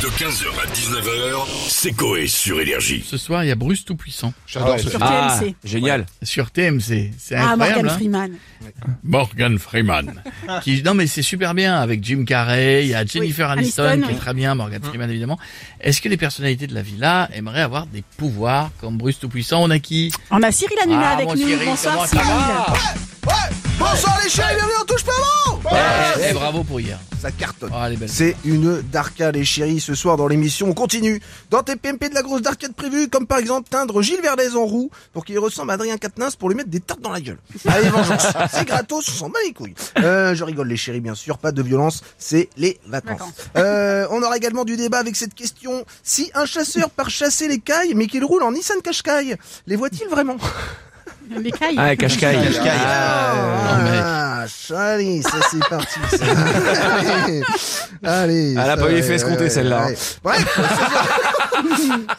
De 15h à 19h, c'est Coé sur Énergie. Ce soir, il y a Bruce Tout-Puissant J'adore ce Sur film. Ah, TMC. génial. sur TMC. C'est Ah, incroyable. Morgan hein. Freeman. Morgan Freeman. qui, non, mais c'est super bien avec Jim Carrey, il y a Jennifer Oui, Aniston, Aniston, qui est oui. très bien, Morgan Freeman évidemment. Est-ce que les personnalités de la villa aimeraient avoir des pouvoirs comme Bruce Tout-Puissant? On a qui? On a Cyril Hanouna Ah, avec mon nous. Cyril, Bonsoir comment ça Cyril. va Bonsoir les chéris, bienvenue on touche pas bon Eh, eh, bravo pour hier. Ça cartonne. Oh, elle est belle. C'est une darka les chéris ce soir dans l'émission. On continue. Dans tes PMP de la grosse darkade prévue, comme par exemple teindre Gilles Verdez en roux pour qu'il ressemble à Adrien Quatennens pour lui mettre des tartes dans la gueule. Allez, vengeance. C'est gratos, on s'en bat les couilles. Euh, je rigole les chéris, bien sûr. Pas de violence, c'est les vacances. Vacances. Euh, on aura également du débat avec cette question. Si un chasseur part chasser les cailles, mais qu'il roule en Nissan Qashqai, les voit-il vraiment? Les cailles. Ah, Qashqai. Ah, allez, ça c'est parti. Ça. Allez, allez. Elle a ça pas eu escompté, ouais, celle-là. ouais. Bref, ce soir,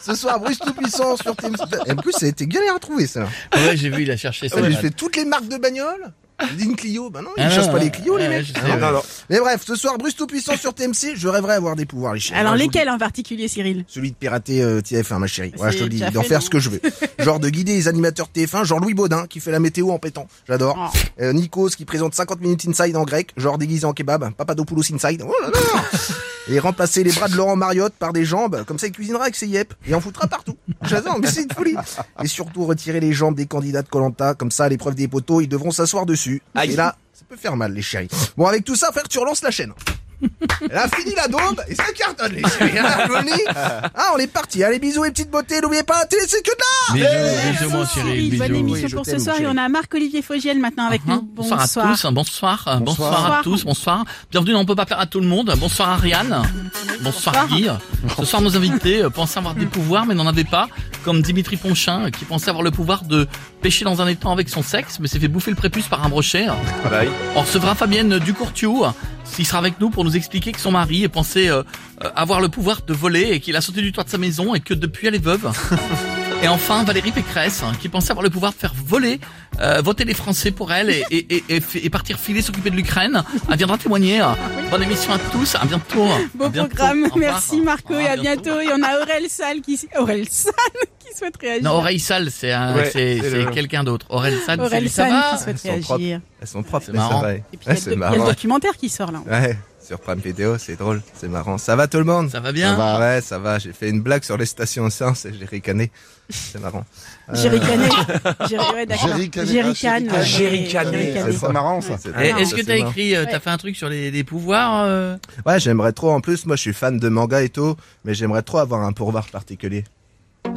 ce soir, Bruce Tout-Puissant sur TMC. En plus, ça a été galère à trouver, ça. Ouais, j'ai vu, il a cherché ça. J'ai a- fait toutes les marques de bagnoles. D'une Clio, bah non, ils Ah, chassent non, pas les Clio, les ouais, mecs. Mais bref, ce soir, Bruce Tout-Puissant sur TMC, je rêverais avoir des pouvoirs, les chiens. Alors lesquels en particulier Cyril? Celui de pirater euh, TF1, ma chérie. Ouais, je te le dis, d'en faire ce que je veux. Genre de guider les animateurs TF1, genre Louis Baudin qui fait la météo en pétant. J'adore. Oh. Euh, Nikos qui présente 50 minutes inside en grec, genre déguisé en kebab. Papadopoulos inside. Oh là là Et remplacer les bras de Laurent Mariotte par des jambes, comme ça il cuisinera avec ses yep et en foutra partout. J'adore, mais c'est une folie. Et surtout retirer les jambes des candidats de Colanta, comme ça à l'épreuve des poteaux, ils devront s'asseoir dessus. Aïe. Et là, ça peut faire mal les chéris. Bon avec tout ça, frère, tu relances la chaîne. Elle a fini la daube et ça cartonne les chéris. Johnny ah, on est parti. Allez, bisous et petites beautés. N'oubliez pas, télé, c'est que de là Bisous, bisous, mon Cyril, Cyril, bonne bisous. émission Oui, je pour ce t'aime, soir et on a Marc-Olivier Fogiel maintenant avec nous. Bonsoir, à tous, hein, bonsoir, euh, bonsoir, Bonsoir. à tous, bonsoir. Bienvenue, dans on peut pas plaire à tout le monde. Bonsoir Ariane, bonsoir, Bonsoir. Guy. Ce soir, nos invités euh, pensaient avoir des pouvoirs, mais n'en avaient pas, comme Dimitri Ponchin, qui pensait avoir le pouvoir de pêcher dans un étang avec son sexe, mais s'est fait bouffer le prépuce par un brochet. On recevra Fabienne Ducourtiou, qui sera avec nous pour nous expliquer que son mari pensait euh, euh, avoir le pouvoir de voler et qu'il a sauté du toit de sa maison et que depuis elle est veuve. Et enfin, Valérie Pécresse, hein, qui pensait avoir le pouvoir de faire voler, euh, voter les Français pour elle et, et, et, et, partir filer s'occuper de l'Ukraine. Elle viendra témoigner. euh. Bonne émission à tous, à bientôt. Beau À bientôt. programme. Merci Marco et à bientôt. bientôt. Et on a Aurel Salle qui Aurel Salle qui souhaite réagir. Non, Oreille Sale, c'est Ouais, le- quelqu'un d'autre. Aurel Sale, Aurel c'est ça Salle va qui souhaite réagir. Elles sont propres, C'est marrant. ça va. Et puis Ouais, il y a c'est le- il y a le documentaire qui sort là. Ouais, sur Prime Vidéo, c'est drôle, c'est marrant. Ça va tout le monde Ça va bien Ouais, ça va. J'ai fait une blague sur les stations essence et j'ai ricané. C'est marrant. Euh, J'ai ricané. J'ai ouais. J'ai ricané. J'ai ricané. Ah, j'ai ricané. J'ai C'est marrant, ça. Est-ce que t'as écrit écrit, euh, t'as fait un truc sur les, les pouvoirs euh? Ouais, j'aimerais trop. En plus, moi, je suis fan de manga et tout, mais j'aimerais trop avoir un pourvoir particulier.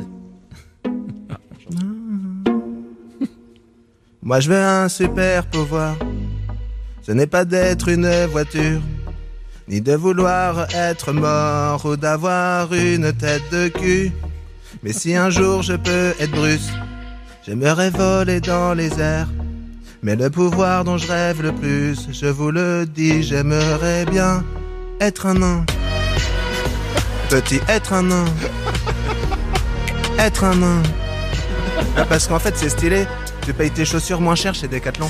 Moi, je veux un super pouvoir. Ce n'est pas d'être une voiture, ni de vouloir être mort ou d'avoir une tête de cul. Mais si un jour je peux être Bruce, j'aimerais voler dans les airs. Mais le pouvoir dont je rêve le plus, je vous le dis, j'aimerais bien être un nain. Petit être un nain. Être un nain. Ah, parce qu'en fait, c'est stylé. Tu payes tes chaussures moins cher chez Decathlon.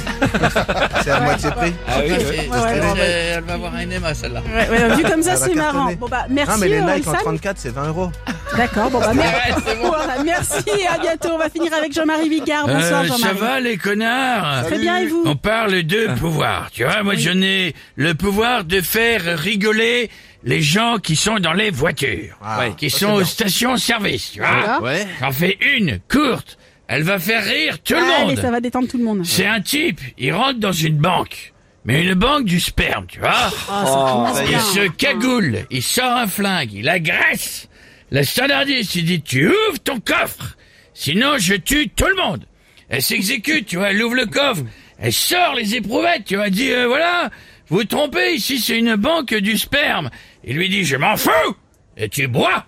c'est à moitié prix. Ah oui, C'est- oui. Ouais. Elle va avoir un NMA, celle-là. Ouais, ouais, vu comme ça, c'est marrant. Bon bah Ah, merci mais les Nike en Salle. 34, c'est 20 euros. D'accord. Bon bah merci. Ouais, c'est bon. Voilà, merci et à bientôt. On va finir avec Jean-Marie Bigard. Bonsoir Euh, ça Jean-Marie. va les connards Très bien et vous On parle de pouvoir. Tu vois, moi Oui. j'en ai le pouvoir de faire rigoler les gens qui sont dans les voitures, Ah, qui ça, sont aux stations-service. Tu vois. J'en fais une courte. Elle va faire rire tout le Allez, monde. ça va détendre tout le monde. C'est un type. Il rentre dans une banque, mais une banque du sperme, tu vois. Ah, ça commence Il se cagoule, il sort un flingue, il agresse. Le standardiste, il dit, tu ouvres ton coffre, sinon je tue tout le monde. Elle s'exécute, tu vois, elle ouvre le coffre, elle sort les éprouvettes, tu vois, elle dit, euh, voilà, vous vous trompez, ici c'est une banque du sperme. Il lui dit, je m'en fous, et tu bois.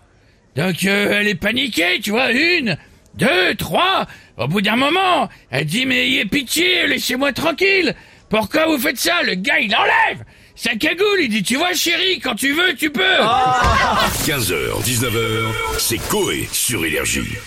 Donc euh, elle est paniquée, tu vois, une, deux, trois. Au bout d'un moment, elle dit, mais ayez pitié, laissez-moi tranquille. Pourquoi vous faites ça? Le gars, il enlève sa cagoule, il dit, tu vois chérie, quand tu veux, tu peux. 15h, 19h, c'est Coé sur Énergie.